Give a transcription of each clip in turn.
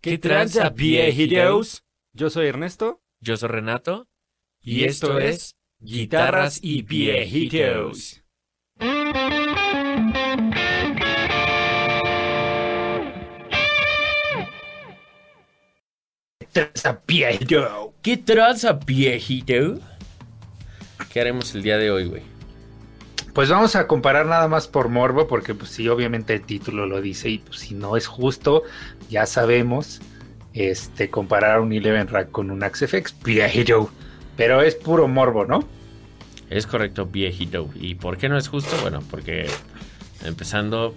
¿Qué tranza, viejitos? Yo soy Ernesto Yo soy Renato. y esto es Guitarras y Viejitos. ¿Qué tranza, viejito? ¿Qué tranza, viejito? ¿Qué haremos el día de hoy, güey? Pues vamos a comparar nada más por morbo, porque pues sí, obviamente el título lo dice y pues si no es justo, ya sabemos, este, comparar un Eleven Rack con un Axe FX, viejito. Pero es puro morbo, ¿no? Es correcto, viejito. ¿Y por qué no es justo? Bueno, porque empezando,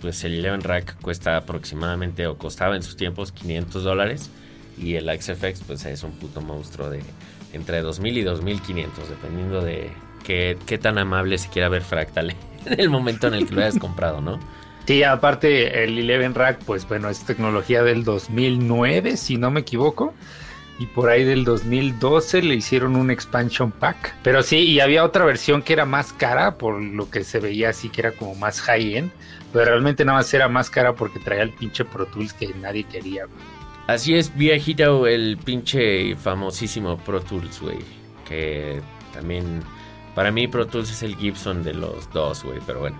pues el Eleven Rack cuesta aproximadamente, o costaba en sus tiempos, 500 dólares. Y el XFX, pues es un puto monstruo de entre 2000 y 2500, dependiendo de qué, qué tan amable se quiera ver Fractal en el momento en el que lo hayas comprado, ¿no? Sí, aparte el Eleven Rack, pues bueno, es tecnología del 2009, si no me equivoco. Y por ahí del 2012 le hicieron un expansion pack. Pero sí, y había otra versión que era más cara, por lo que se veía así que era como más high-end. Pero realmente nada más era más cara porque traía el pinche Pro Tools que nadie quería. Así es, viejito, el pinche famosísimo Pro Tools, güey. Que también, para mí Pro Tools es el Gibson de los dos, güey, pero bueno.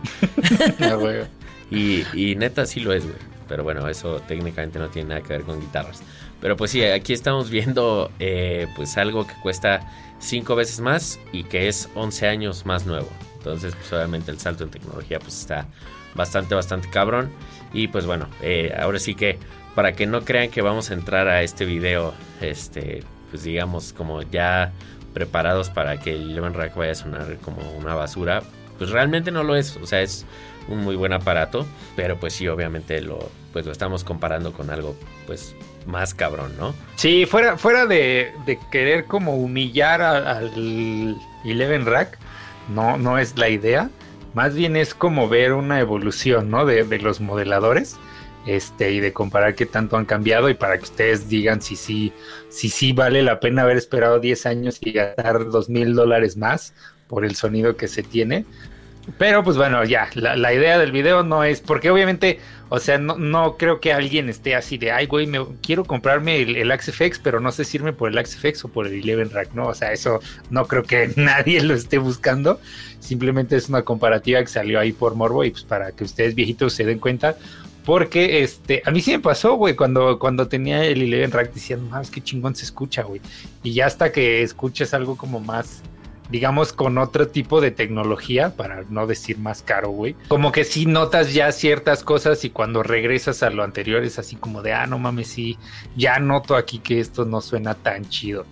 Y, y neta sí lo es, güey. Pero bueno, eso técnicamente no tiene nada que ver con guitarras. Pero pues sí, aquí estamos viendo eh, pues algo que cuesta 5 veces más y que es 11 años más nuevo. Entonces, pues obviamente el salto en tecnología pues está bastante, bastante cabrón. Y pues bueno, eh, ahora sí que para que no crean que vamos a entrar a este video, este, pues digamos como ya preparados para que el Eleven Rack vaya a sonar como una basura, pues realmente no lo es. O sea, es un muy buen aparato, pero pues sí, obviamente lo, pues lo estamos comparando con algo pues más cabrón, ¿no? Sí, fuera, fuera de, querer como humillar al Eleven Rack, no, no es la idea. Más bien es como ver una evolución, ¿no? De los modeladores. Este, y de comparar qué tanto han cambiado y para que ustedes digan si sí, si sí vale la pena haber esperado 10 años y gastar dos mil dólares más por el sonido que se tiene. Pero pues bueno, ya, la, idea del video no es, porque obviamente, o sea, no, no creo que alguien esté así de, ay, güey, me, quiero comprarme el, el Axe FX, pero no sé si irme por el Axe FX o por el Eleven Rack, ¿no? O sea, eso no creo que nadie lo esté buscando, simplemente es una comparativa que salió ahí por Morbo y pues para que ustedes viejitos se den cuenta, porque este, a mí sí me pasó, güey, cuando, cuando tenía el Eleven Rack decían, más qué chingón se escucha, güey. Y ya hasta que escuches algo como más, digamos, con otro tipo de tecnología, para no decir más caro, güey. Como que sí notas ya ciertas cosas y cuando regresas a lo anterior es así como de, ah, no mames, sí, ya noto aquí que esto no suena tan chido.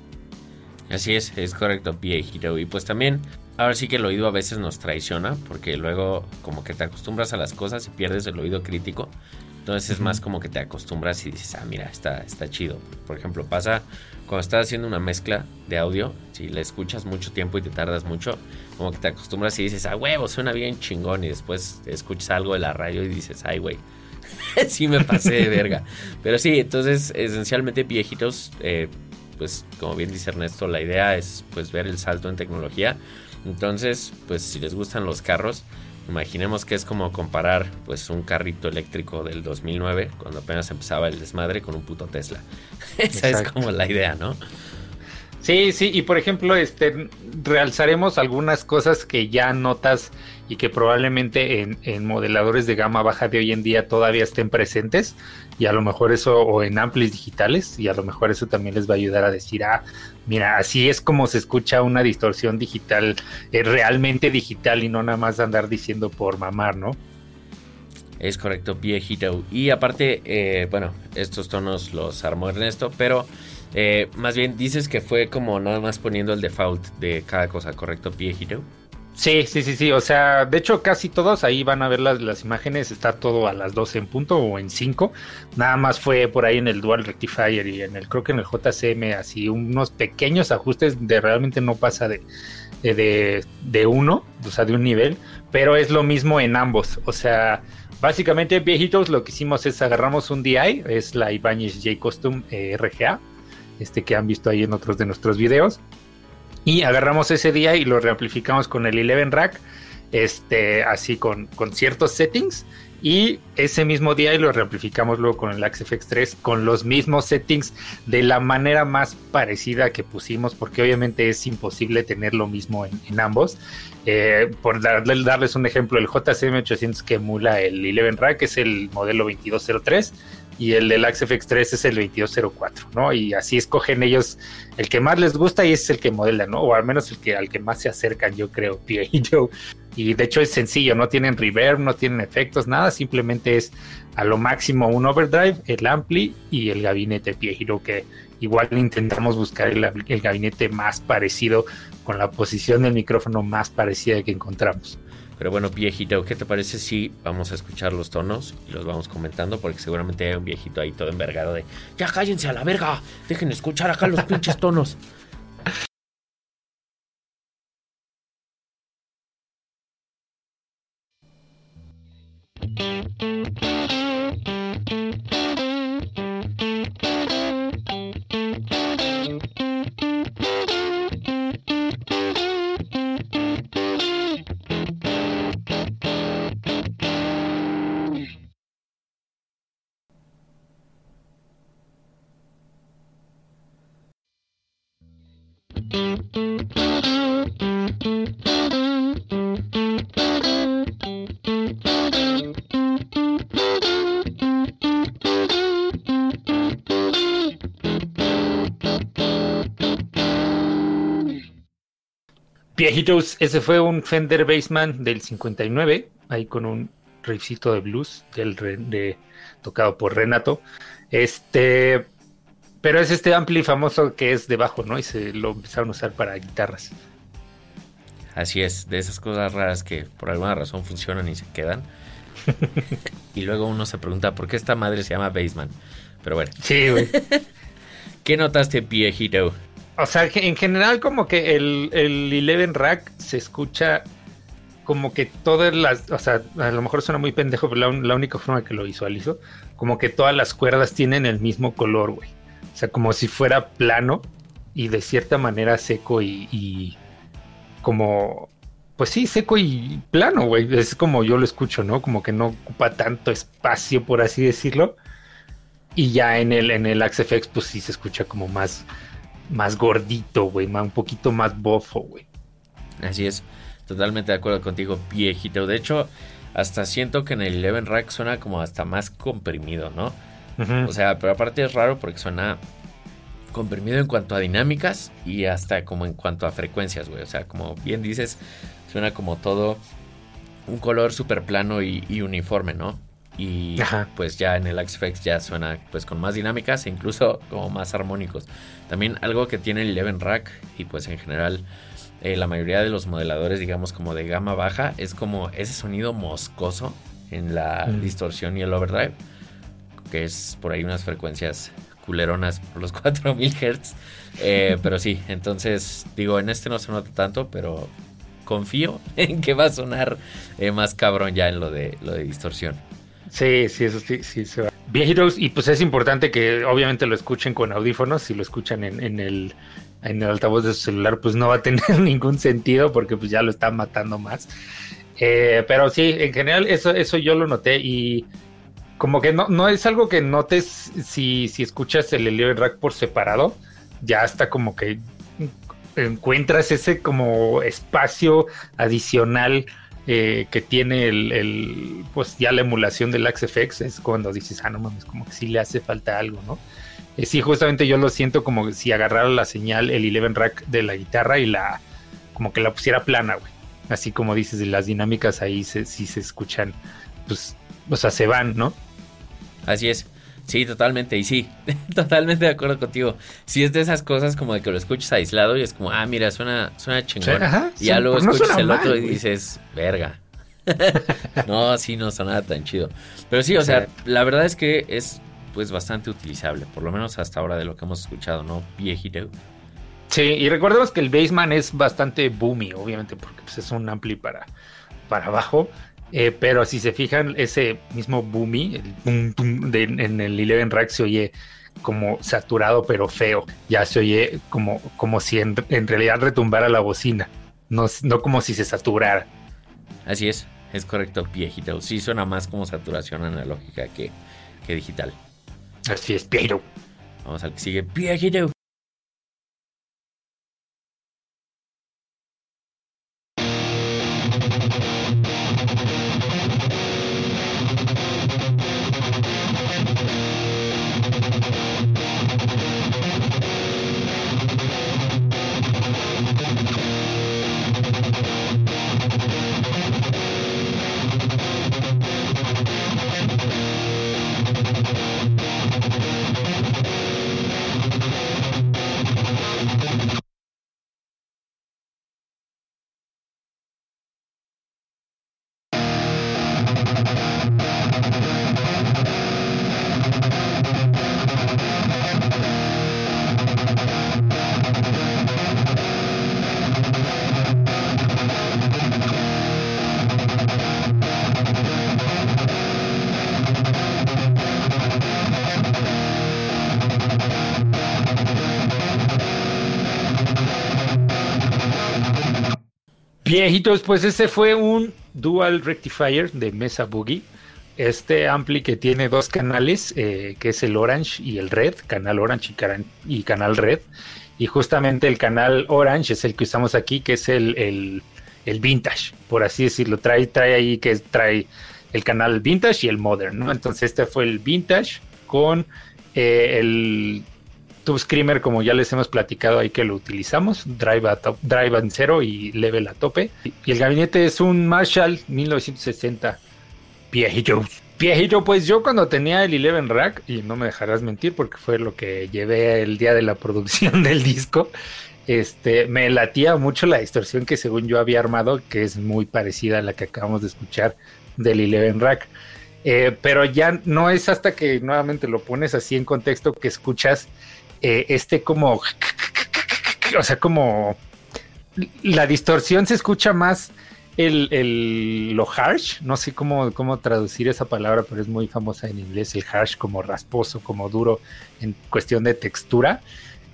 Así es, es correcto, viejito. Y pues también, ahora sí que el oído a veces nos traiciona, porque luego como que te acostumbras a las cosas y pierdes el oído crítico. Entonces es más como que te acostumbras y dices, ah, mira, está, está chido. Por ejemplo, pasa cuando estás haciendo una mezcla de audio, si la escuchas mucho tiempo y te tardas mucho, como que te acostumbras y dices, ah, huevo, suena bien chingón. Y después escuchas algo de la radio y dices, ay, güey, sí me pasé de verga. Pero sí, entonces esencialmente viejitos, eh, pues como bien dice Ernesto, la idea es pues ver el salto en tecnología. Entonces, pues si les gustan los carros, imaginemos que es como comparar pues un carrito eléctrico del 2009, cuando apenas empezaba el desmadre, con un puto Tesla. Esa es como la idea, ¿no? Sí, sí, y por ejemplo, este, realzaremos algunas cosas que ya notas y que probablemente en, en modeladores de gama baja de hoy en día todavía estén presentes, y a lo mejor eso, o en amplis digitales, y a lo mejor eso también les va a ayudar a decir, ah, mira, así es como se escucha una distorsión digital, eh, realmente digital, y no nada más andar diciendo por mamar, ¿no? Es correcto, viejito. Y aparte, eh, bueno, estos tonos los armó Ernesto, pero eh, más bien dices que fue como nada más poniendo el default de cada cosa, ¿correcto, viejito? Sí, sí, sí, sí. O sea, de hecho, casi todos ahí van a ver las, las imágenes. Está todo a las 12 en punto o en 5. Nada más fue por ahí en el Dual Rectifier y en el, creo que en el JCM, así unos pequeños ajustes de realmente no pasa de, de, de, de uno, o sea, de un nivel. Pero es lo mismo en ambos. O sea, básicamente, viejitos, lo que hicimos es agarramos un DI, es la Ibanez J Custom eh, RGA, este que han visto ahí en otros de nuestros videos. Y agarramos ese día y lo reamplificamos con el Eleven Rack, este, así con, con ciertos settings. Y ese mismo día y lo reamplificamos luego con el AXFX 3 con los mismos settings de la manera más parecida que pusimos, porque obviamente es imposible tener lo mismo en, ambos. Eh, por darles un ejemplo, el JCM800 que emula el 11 Rack es el modelo 2203 y el del AXFX 3 es el 2204, ¿no? Y así escogen ellos el que más les gusta y es el que modela, ¿no? O al menos el que al que más se acercan, yo creo, Pie y Joe. Y de hecho es sencillo, no tienen reverb, no tienen efectos, nada, simplemente es a lo máximo un overdrive, el ampli y el gabinete Pie que igual intentamos buscar el, el gabinete más parecido con la posición del micrófono más parecida que encontramos. Pero bueno, viejito, ¿qué te parece si vamos a escuchar los tonos y los vamos comentando? Porque seguramente hay un viejito ahí todo envergado de, ya cállense a la verga, dejen escuchar acá los pinches tonos. Viejitos, ese fue un Fender Bassman del 59, ahí con un riffcito de blues del de, tocado por Renato. Este, pero es este ampli famoso que es de bajo, ¿no? Y se lo empezaron a usar para guitarras. Así es, de esas cosas raras que por alguna razón funcionan y se quedan. y luego uno se pregunta por qué esta madre se llama Bassman. Pero bueno. Sí, güey. ¿Qué notaste, viejito? O sea, en general como que el, el Eleven Rack se escucha como que todas las, o sea, a lo mejor suena muy pendejo, pero la, única forma que lo visualizo, como que todas las cuerdas tienen el mismo color, güey. O sea, como si fuera plano y de cierta manera seco y, y como, pues sí, seco y plano, güey. Es como yo lo escucho, ¿no? Como que no ocupa tanto espacio, por así decirlo. Y ya en el, en el AXFX, pues sí se escucha como más más gordito, güey, un poquito más bofo, güey. Así es, totalmente de acuerdo contigo, viejito. De hecho, hasta siento que en el Eleven Rack suena como hasta más comprimido, ¿no? O sea, pero aparte es raro porque suena comprimido en cuanto a dinámicas y hasta como en cuanto a frecuencias, güey. O sea, como bien dices, suena como todo un color súper plano y uniforme, ¿no? Y pues ya en el XFX ya suena pues con más dinámicas e incluso como más armónicos. También algo que tiene el Eleven Rack y pues en general eh, la mayoría de los modeladores digamos como de gama baja es como ese sonido moscoso en la mm. distorsión y el overdrive que es por ahí unas frecuencias culeronas por los 4000 Hz. Eh, pero sí, entonces digo, en este no se nota tanto, pero confío en que va a sonar eh, más cabrón ya en lo de, lo de distorsión. Sí, sí, eso sí, sí se va. Viejitos, y pues es importante que obviamente lo escuchen con audífonos, si lo escuchan en, el, en el altavoz de su celular, pues no va a tener ningún sentido porque pues ya lo está matando más. Eh, pero sí, en general eso, eso yo lo noté y como que no, no es algo que notes si, si escuchas el Eleven Rack por separado, ya está como que encuentras ese como espacio adicional eh, que tiene el, pues ya la emulación del AXFX es cuando dices, ah, no mames, como que sí le hace falta algo, ¿no? Eh, sí, justamente yo lo siento como si agarrara la señal, el Eleven Rack de la guitarra y la, como que la pusiera plana, güey. Así como dices, las dinámicas ahí se, sí se escuchan, pues, o sea, se van, ¿no? Así es. Sí, totalmente. Y sí, totalmente de acuerdo contigo. Si es de esas cosas como de que lo escuches aislado y es como, ah, mira, suena, suena chingón. y ya luego escuchas el otro y dices, verga. no, sí, no suena tan chido. Pero sí, o sea, la verdad es que es pues bastante utilizable, por lo menos hasta ahora de lo que hemos escuchado, ¿no? Viejito. Sí, y recordemos que el Bassman es bastante boomy, obviamente, porque pues, es un ampli para, para abajo. Eh, pero si se fijan, ese mismo boomy, el boom, en el Eleven Rack se oye como saturado pero feo. Ya se oye como, como si en, realidad retumbara la bocina, no, no como si se saturara. Así es. Es correcto, viejito. Sí suena más como saturación analógica que, que digital. Así es, pero. Vamos al que sigue, viejito. Viejitos, pues ese fue un Dual Rectifier de Mesa Boogie. Este ampli que tiene dos canales, eh, que es el Orange y el Red, canal Orange y, canal Red. Y justamente el canal Orange es el que usamos aquí, que es el, Vintage, por así decirlo. Trae, trae ahí que trae el canal Vintage y el Modern, ¿no? Entonces este fue el Vintage con eh, el Tube Screamer, como ya les hemos platicado ahí que lo utilizamos, Drive, a top, drive en cero y Level a tope. Y el gabinete es un Marshall 1960 viejillo. Viejillo, pues yo cuando tenía el Eleven Rack, y no me dejarás mentir porque fue lo que llevé el día de la producción del disco, este, me latía mucho la distorsión que según yo había armado, que es muy parecida a la que acabamos de escuchar del Eleven Rack. Eh, pero ya no es hasta que nuevamente lo pones así en contexto que escuchas eh, este como, o sea, como la distorsión se escucha más el, lo harsh, no sé cómo, cómo traducir esa palabra, pero es muy famosa en inglés, el harsh como rasposo, como duro en cuestión de textura.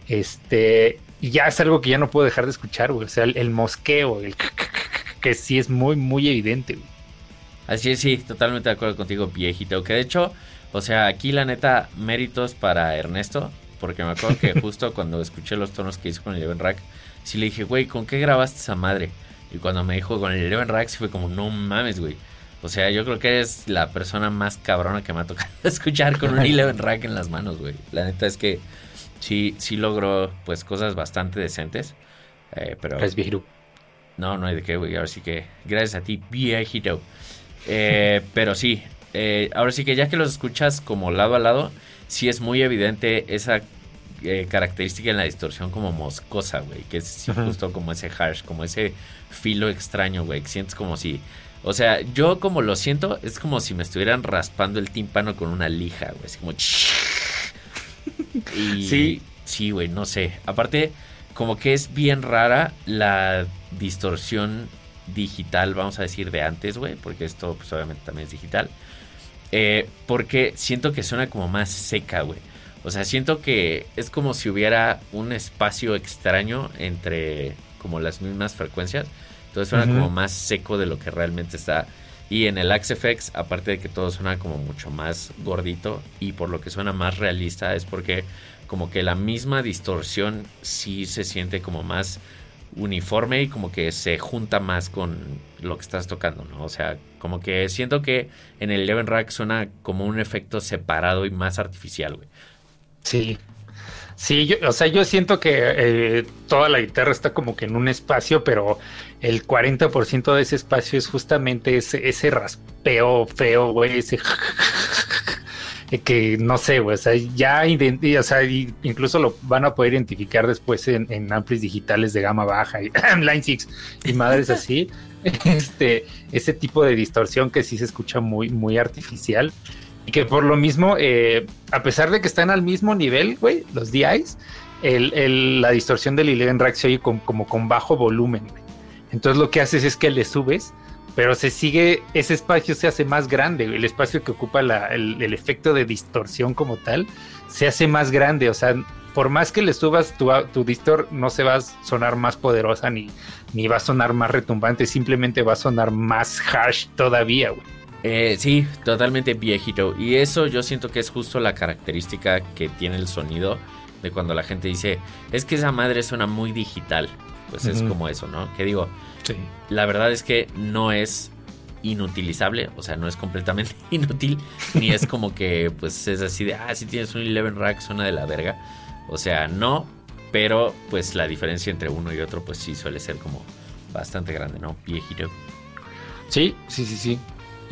Este, y ya es algo que ya no puedo dejar de escuchar, O sea, el, mosqueo, el que sí es muy, muy evidente, Así es, sí, totalmente de acuerdo contigo, viejito. Que de hecho, o sea, aquí la neta, méritos para Ernesto porque me acuerdo que justo cuando escuché los tonos que hizo con el Eleven Rack, sí le dije, güey, ¿con qué grabaste esa madre? Y cuando me dijo con el Eleven Rack, sí fue como, no mames, güey. O sea, yo creo que es la persona más cabrona que me ha tocado escuchar con un Eleven Rack en las manos, güey. La neta es que sí, sí logró, pues, cosas bastante decentes. Eh, pero... Es viejito. No, no hay de qué, güey. Ahora sí que, gracias a ti, viejito. Eh, pero sí, eh, ahora sí que ya que los escuchas como lado a lado, sí es muy evidente esa eh, característica en la distorsión como moscosa, güey. Que es justo como ese harsh, como ese filo extraño, güey. Que sientes como si. O sea, yo como lo siento, es como si me estuvieran raspando el tímpano con una lija, güey. Es como. Y, sí. Sí, güey, no sé. Aparte, como que es bien rara la distorsión digital, vamos a decir, de antes, güey. Porque esto, pues obviamente también es digital. Eh, porque siento que suena como más seca, güey. O sea, siento que es como si hubiera un espacio extraño entre como las mismas frecuencias. Entonces suena como más seco de lo que realmente está. Y en el Axe FX, aparte de que todo suena como mucho más gordito y por lo que suena más realista, es porque como que la misma distorsión sí se siente como más uniforme y como que se junta más con lo que estás tocando, ¿no? O sea, como que siento que en el Eleven Rack suena como un efecto separado y más artificial, güey. Sí. Sí, yo, o sea, yo siento que eh, toda la guitarra está como que en un espacio, pero el 40% de ese espacio es justamente ese, ese raspeo feo, güey, ese que no sé, güey, o sea, ya, o sea, incluso lo van a poder identificar después en, en amplis digitales de gama baja y Line 6 y madres así, este, ese tipo de distorsión que sí se escucha muy, muy artificial y que por lo mismo, eh, a pesar de que están al mismo nivel, güey, los DIs, la distorsión del Eleven Rack se oye como con bajo volumen, Entonces lo que haces es que le subes, pero se sigue, ese espacio se hace más grande, el espacio que ocupa el, efecto de distorsión como tal, se hace más grande, o sea, por más que le subas tu, tu distor, no se va a sonar más poderosa ni, ni va a sonar más retumbante, simplemente va a sonar más harsh todavía, güey. Eh, sí, totalmente viejito. Y eso yo siento que es justo la característica que tiene el sonido de cuando la gente dice, es que esa madre suena muy digital. Pues es como eso, ¿no? Que digo, Sí. la verdad es que no es inutilizable, o sea, no es completamente inútil, ni es como que pues es así de, ah, si tienes un 11 rack suena de la verga. O sea, no, pero pues la diferencia entre uno y otro pues sí suele ser como bastante grande, ¿no? Viejito. Sí, sí, sí, sí.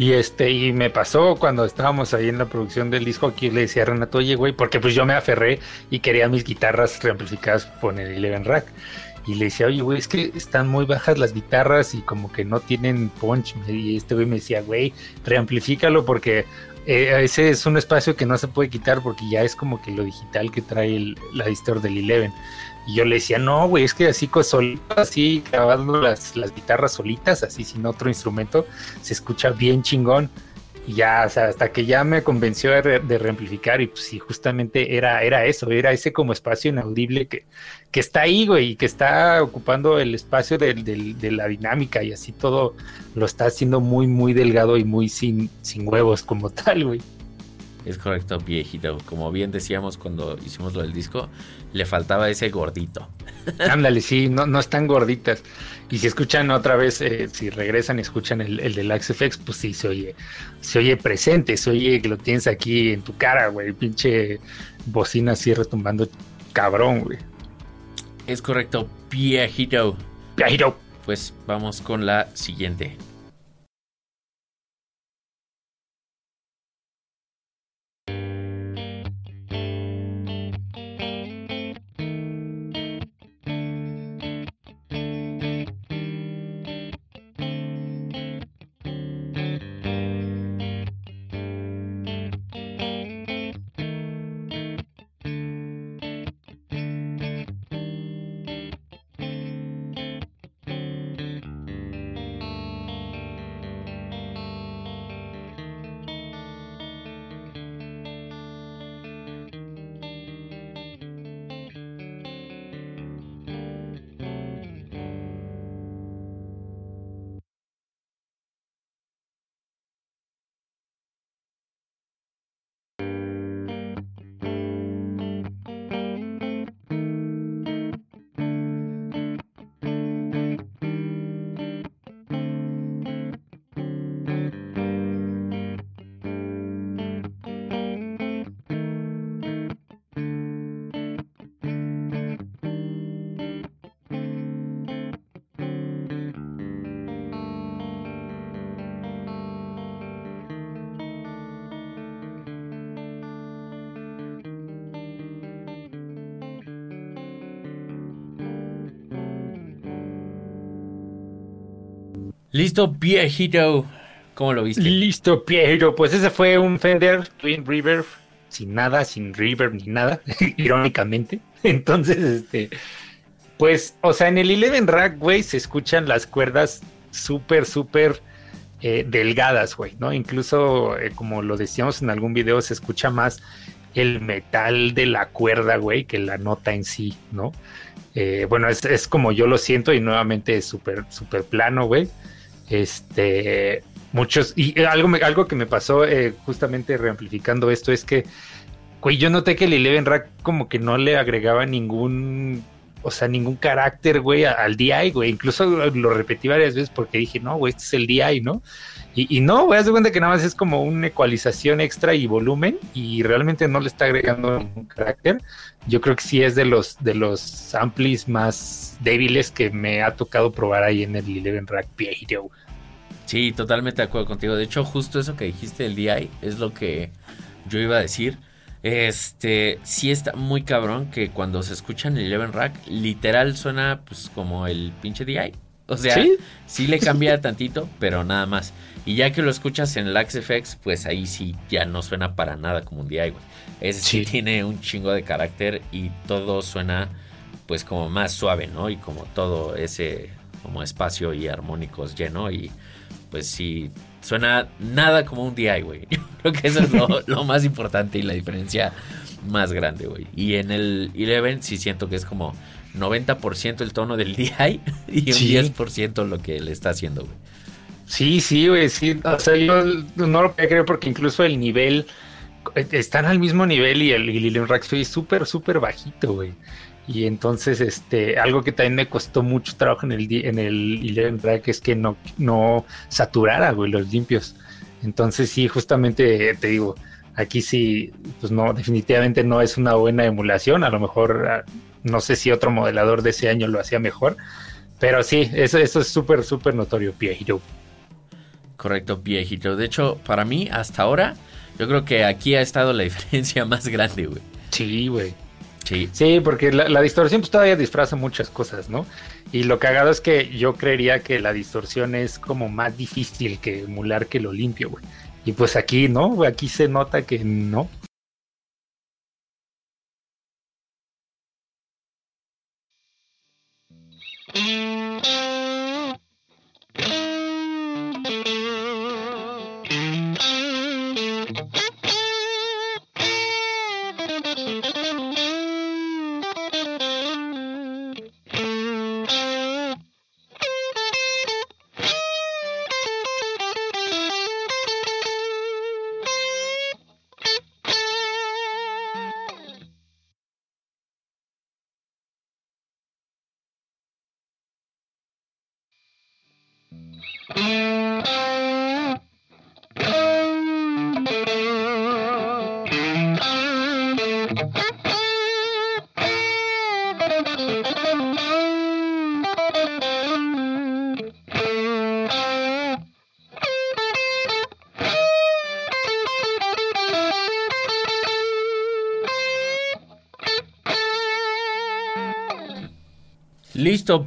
Y este, y me pasó cuando estábamos ahí en la producción del disco, aquí le decía a Renato, oye, güey, porque pues yo me aferré y quería mis guitarras reamplificadas con el Eleven Rack. Y le decía, oye, güey, es que están muy bajas las guitarras y como que no tienen punch. Y este güey me decía, güey, reamplifícalo porque eh, ese es un espacio que no se puede quitar porque ya es como que lo digital que trae el- la distor del Eleven. Y yo le decía, no, güey, es que así, con sol- así grabando las, las guitarras solitas, así sin otro instrumento, se escucha bien chingón. Y ya, o sea, hasta que ya me convenció de, re- de reamplificar y pues sí, justamente era, era eso, era ese como espacio inaudible que, que está ahí, güey, y que está ocupando el espacio del- de la dinámica y así todo lo está haciendo muy, muy delgado y muy sin, sin huevos como tal, güey. Es correcto, viejito. Como bien decíamos cuando hicimos lo del disco, le faltaba ese gordito. Ándale, sí, no, no están gorditas. Y si escuchan otra vez, eh, si regresan y escuchan el, el del FX, pues sí, se oye, se oye presente, se oye que lo tienes aquí en tu cara, güey, pinche bocina así retumbando cabrón, güey. Es correcto, viejito. Viajero. Pues vamos con la siguiente. Listo, viejito. ¿Cómo lo viste? Listo, Piero. Pues ese fue un Fender Twin River sin nada, sin reverb ni nada, irónicamente. Entonces, este, pues, o sea, en el Eleven Rack, güey, se escuchan las cuerdas súper, súper eh, delgadas, güey, ¿no? Incluso, eh, como lo decíamos en algún video, se escucha más el metal de la cuerda, güey, que la nota en sí, ¿no? Eh, bueno, es, es como yo lo siento y nuevamente es súper, súper plano, güey. Este, muchos, y algo, me- algo que me pasó eh, justamente reamplificando esto es que, güey, yo noté que el Eleven Rack como que no le agregaba ningún, o sea, ningún carácter, güey, a- al DI, güey. Incluso lo repetí varias veces porque dije, no, güey, este es el DI, ¿no? Y, y no, haz de cuenta que nada más es como una ecualización extra y volumen y realmente no le está agregando ningún carácter. Yo creo que sí es de los, de los amplis más débiles que me ha tocado probar ahí en el Eleven Rack Piero. Sí, totalmente de acuerdo contigo. De hecho, justo eso que dijiste del DI es lo que yo iba a decir. Este, sí está muy cabrón que cuando se escucha en el Eleven Rack, literal suena pues como el pinche DI. O sea, ¿Sí? sí, le cambia tantito, pero nada más. Y ya que lo escuchas en el FX, pues ahí sí ya no suena para nada como un DI, güey. Ese sí. Sí. tiene un chingo de carácter y todo suena pues como más suave, ¿no? Y como todo ese como espacio y armónicos lleno y pues sí suena nada como un DI, güey. Creo que eso es lo, lo más importante y la diferencia más grande, güey. Y en el 11 sí siento que es como 90% el tono del DI y un 10% lo que le está haciendo, güey. Sí, sí, güey, sí. O sea, yo no lo creo porque incluso el nivel están al mismo nivel y el Lilium Rack es súper, súper bajito, güey. Y entonces, este, algo que también me costó mucho trabajo en el, en el Eleven Rack es que no, no saturara, güey, los limpios. Entonces, sí, justamente te digo, aquí sí, pues no, definitivamente no es una buena emulación. A lo mejor, ah, no sé si otro modelador de ese año lo hacía mejor. Pero sí, eso, eso es súper, súper notorio, Piejito. Correcto, Piejito. De hecho, para mí, hasta ahora, yo creo que aquí ha estado la diferencia más grande, güey. Sí, güey. Sí. Sí, porque la, distorsión pues todavía disfraza muchas cosas, ¿no? Y lo cagado es que yo creería que la distorsión es como más difícil que emular que lo limpio, güey. Y pues aquí, ¿no? Aquí se nota que no.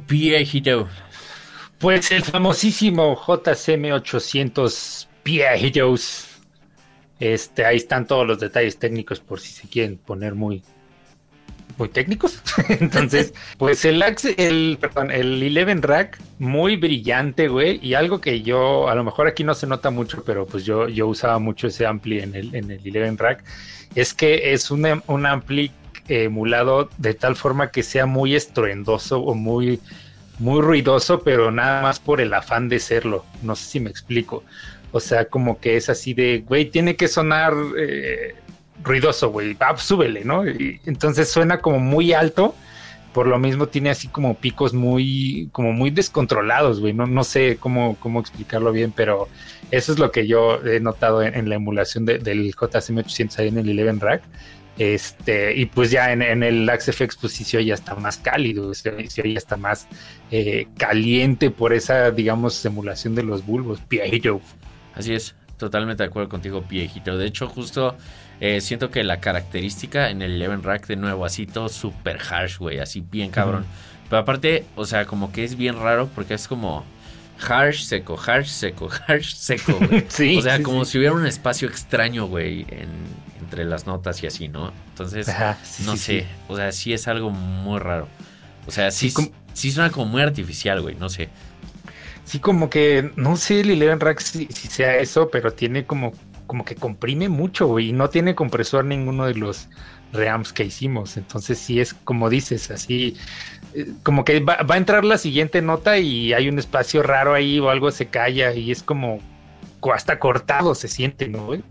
Viejito. Pues el famosísimo JCM 800 viejitos. Este, ahí están todos los detalles técnicos por si se quieren poner muy muy técnicos. Entonces, pues el el perdón, el Eleven Rack muy brillante, güey, y algo que yo a lo mejor aquí no se nota mucho, pero pues yo yo usaba mucho ese ampli en el en el Eleven Rack, es que es un, un ampli emulado de tal forma que sea muy estruendoso o muy, muy ruidoso, pero nada más por el afán de serlo. No sé si me explico. O sea, como que es así de, güey, tiene que sonar eh, ruidoso, güey, ah, súbele, ¿no? Y entonces suena como muy alto, por lo mismo tiene así como picos muy, como muy descontrolados, güey, no, no sé cómo, cómo explicarlo bien, pero eso es lo que yo he notado en, la emulación del JSM 800 ahí en el Eleven Rack. Este, y pues ya en, el AxeFX pues sí se oye hasta más cálido, se, se oye hasta más eh, caliente por esa, digamos, simulación de los bulbos, Piejito. Así es, totalmente de acuerdo contigo, Piejito. De hecho, justo eh, siento que la característica en el Eleven Rack de nuevo, así todo super harsh, güey, así bien cabrón. Pero aparte, o sea, como que es bien raro porque es como harsh, seco, harsh, seco, harsh, seco, güey. o sea, como si hubiera un espacio extraño, güey, en entre las notas y así, ¿no? Entonces, no sé, o sea, sí es algo muy raro. O sea, sí, sí, suena como muy artificial, güey, no sé. Sí, como que, no sé Eleven Rack si, sea eso, pero tiene como, como que comprime mucho, güey, y no tiene compresor ninguno de los reamps que hicimos. Entonces, sí es como dices, así, eh, como que va, va, a entrar la siguiente nota y hay un espacio raro ahí o algo se calla y es como hasta cortado se siente, ¿no, güey?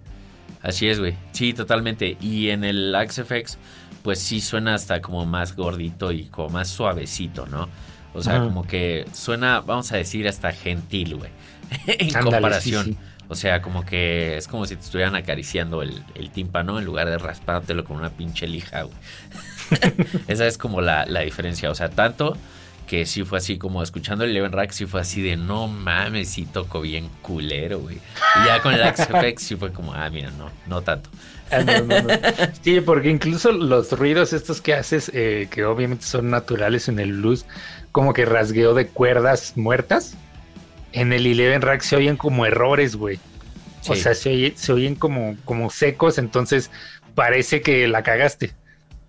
Así es, güey. Sí, totalmente. Y en el AxeFX, pues sí suena hasta como más gordito y como más suavecito, ¿no? O sea, como que suena, vamos a decir, hasta gentil, güey. en comparación. O sea, como que es como si te estuvieran acariciando el, el tímpano en lugar de raspártelo con una pinche lija, güey. Esa es como la, la diferencia. O sea, tanto que sí fue así como escuchando el Eleven Rack, sí fue así de no mames, sí tocó bien culero, güey. Y ya con el Axe sí fue como, ah, mira, no, no tanto. Ah, sí, porque incluso los ruidos estos que haces, eh, que obviamente son naturales en el blues, como que rasgueo de cuerdas muertas, en el Eleven Rack se oyen como errores, güey. O sea, se, se oyen como, como secos, entonces parece que la cagaste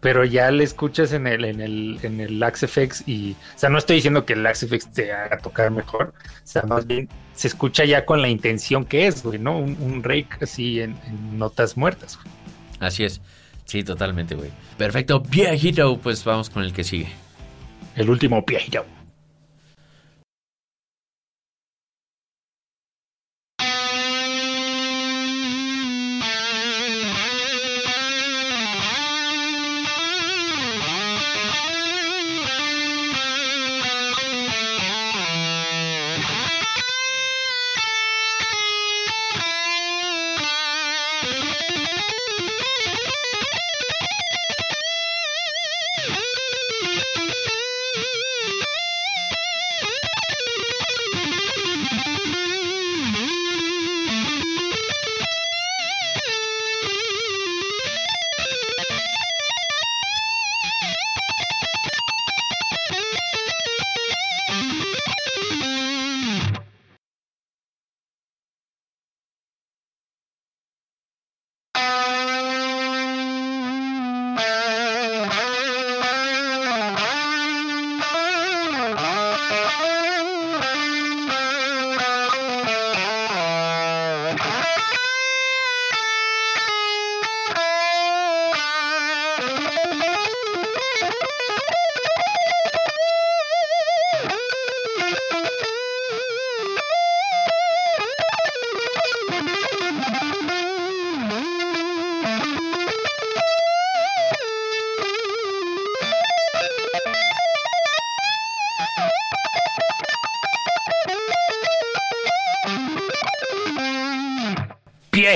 pero ya le escuchas en el, en el, en el AxeFX y, o sea, no estoy diciendo que el AxeFX te haga tocar mejor, o sea, más bien se escucha ya con la intención que es, güey, ¿no? Un, un rake así en, notas muertas. Así es. Sí, totalmente, güey. Perfecto, viejito. Pues vamos con el que sigue. El último viejito.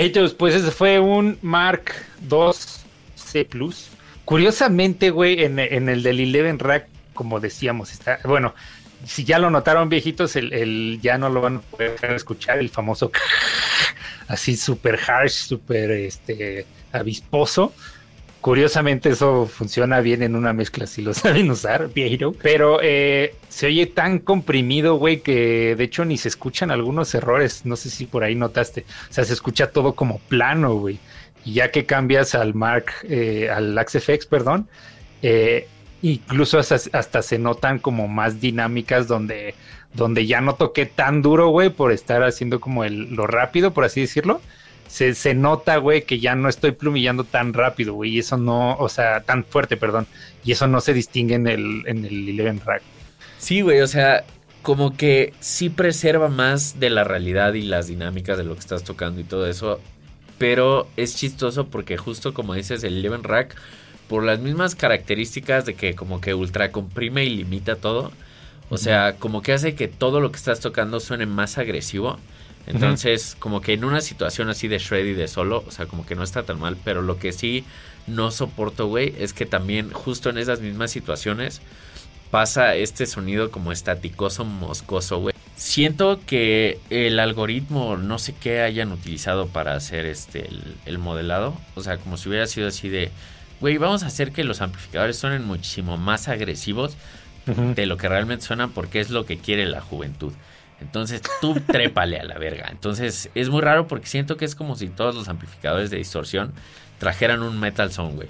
Viejitos, pues ese fue un Mark II C Plus. Curiosamente, güey, en, el del Eleven Rack, como decíamos, está, bueno, si ya lo notaron viejitos, el, ya no lo van a poder escuchar, el famoso así super harsh, super este avisposo. Curiosamente eso funciona bien en una mezcla si lo saben usar, Piero. Pero eh, se oye tan comprimido, güey, que de hecho ni se escuchan algunos errores. No sé si por ahí notaste. O sea, se escucha todo como plano, güey. Y ya que cambias al Mark, eh, al AxeFX, perdón, eh, incluso hasta, hasta, se notan como más dinámicas donde, donde ya no toqué tan duro, güey, por estar haciendo como el, lo rápido, por así decirlo se, se nota, güey, que ya no estoy plumillando tan rápido, güey, y eso no, o sea, tan fuerte, perdón, y eso no se distingue en el, en el Eleven Rack. Sí, güey, o sea, como que sí preserva más de la realidad y las dinámicas de lo que estás tocando y todo eso, pero es chistoso porque justo como dices, el Eleven Rack, por las mismas características de que como que ultra comprime y limita todo, o sea, como que hace que todo lo que estás tocando suene más agresivo. Entonces, como que en una situación así de shreddy de solo, o sea, como que no está tan mal, pero lo que sí no soporto, güey, es que también justo en esas mismas situaciones pasa este sonido como estaticoso, moscoso, güey. Siento que el algoritmo, no sé qué hayan utilizado para hacer este el, modelado, o sea, como si hubiera sido así de, güey, vamos a hacer que los amplificadores suenen muchísimo más agresivos de lo que realmente suenan porque es lo que quiere la juventud. Entonces tú trépale a la verga. Entonces es muy raro porque siento que es como si todos los amplificadores de distorsión trajeran un metal sound, güey.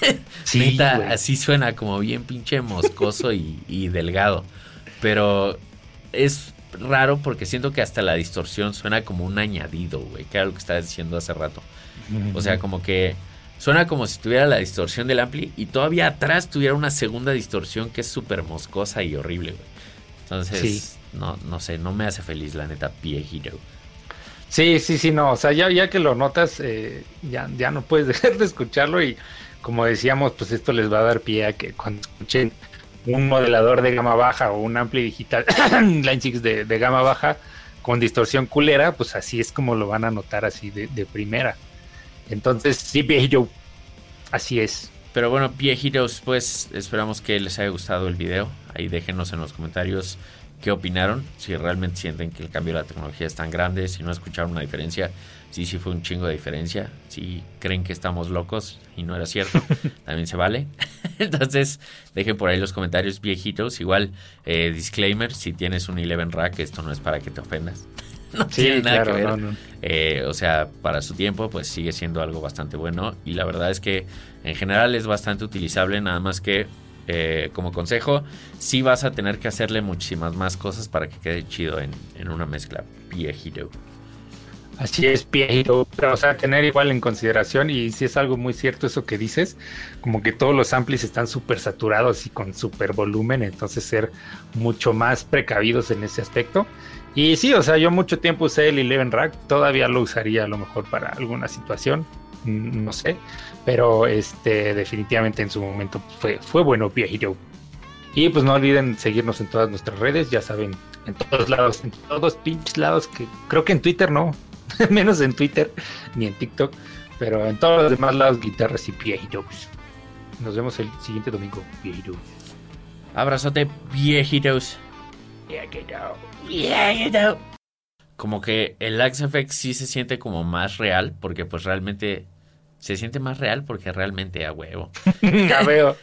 Sí, así suena como bien pinche moscoso y, delgado. Pero es raro porque siento que hasta la distorsión suena como un añadido, güey, que era lo que estabas diciendo hace rato. O sea, como que suena como si tuviera la distorsión del ampli y todavía atrás tuviera una segunda distorsión que es súper moscosa y horrible, güey. Entonces, no, no sé, no me hace feliz la neta Pie Hero. Sí, sí, sí, no, o sea, ya, ya que lo notas, eh, ya, ya no puedes dejar de escucharlo y como decíamos, pues esto les va a dar pie a que cuando escuchen un modelador de gama baja o un ampli digital Line 6 de, de, gama baja con distorsión culera, pues así es como lo van a notar así de, de primera. Entonces, sí, Pie Hero, así es. Pero bueno, Pie Heroes, pues esperamos que les haya gustado el video. Ahí déjenos en los comentarios qué opinaron, si realmente sienten que el cambio de la tecnología es tan grande, si no escucharon una diferencia, si sí fue un chingo de diferencia, si creen que estamos locos y no era cierto, también se vale. Entonces, dejen por ahí los comentarios viejitos, igual eh, disclaimer, si tienes un Eleven Rack, esto no es para que te ofendas. No tiene nada que ver. Eh, o sea, para su tiempo, pues sigue siendo algo bastante bueno. Y la verdad es que en general es bastante utilizable, nada más que eh, como consejo, sí vas a tener que hacerle muchísimas más cosas para que quede chido en, una mezcla viejito. Así es, Piero. O sea, tener igual en consideración, y si es algo muy cierto eso que dices, como que todos los amplis están súper saturados y con súper volumen, entonces ser mucho más precavidos en ese aspecto. Y sí, o sea, yo mucho tiempo usé el Eleven Rack, todavía lo usaría a lo mejor para alguna situación, no sé, pero este definitivamente en su momento fue, fue bueno Piero. Y pues no olviden seguirnos en todas nuestras redes, ya saben, en todos lados, en todos pinches lados, que creo que en Twitter no, menos en Twitter ni en TikTok, pero en todos los demás lados, guitarras y viejitos. Nos vemos el siguiente domingo, viejitos. Abrazote, viejitos. Viejito. Como que el Axe Effect sí se siente como más real, porque pues realmente se siente más real porque realmente a huevo. Ya veo.